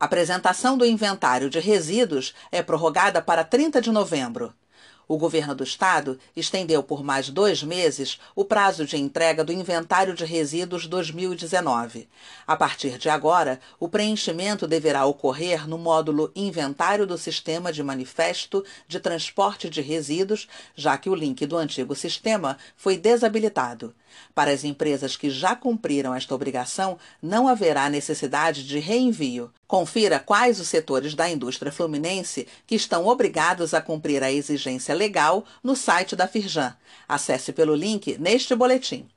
A apresentação do inventário de resíduos é prorrogada para 30 de novembro. O governo do estado estendeu por mais dois meses o prazo de entrega do inventário de resíduos 2019. A partir de agora, o preenchimento deverá ocorrer no módulo Inventário do Sistema de Manifesto de Transporte de Resíduos, já que o link do antigo sistema foi desabilitado. Para as empresas que já cumpriram esta obrigação, não haverá necessidade de reenvio. Confira quais os setores da indústria fluminense que estão obrigados a cumprir a exigência legal no site da Firjan. Acesse pelo link neste boletim.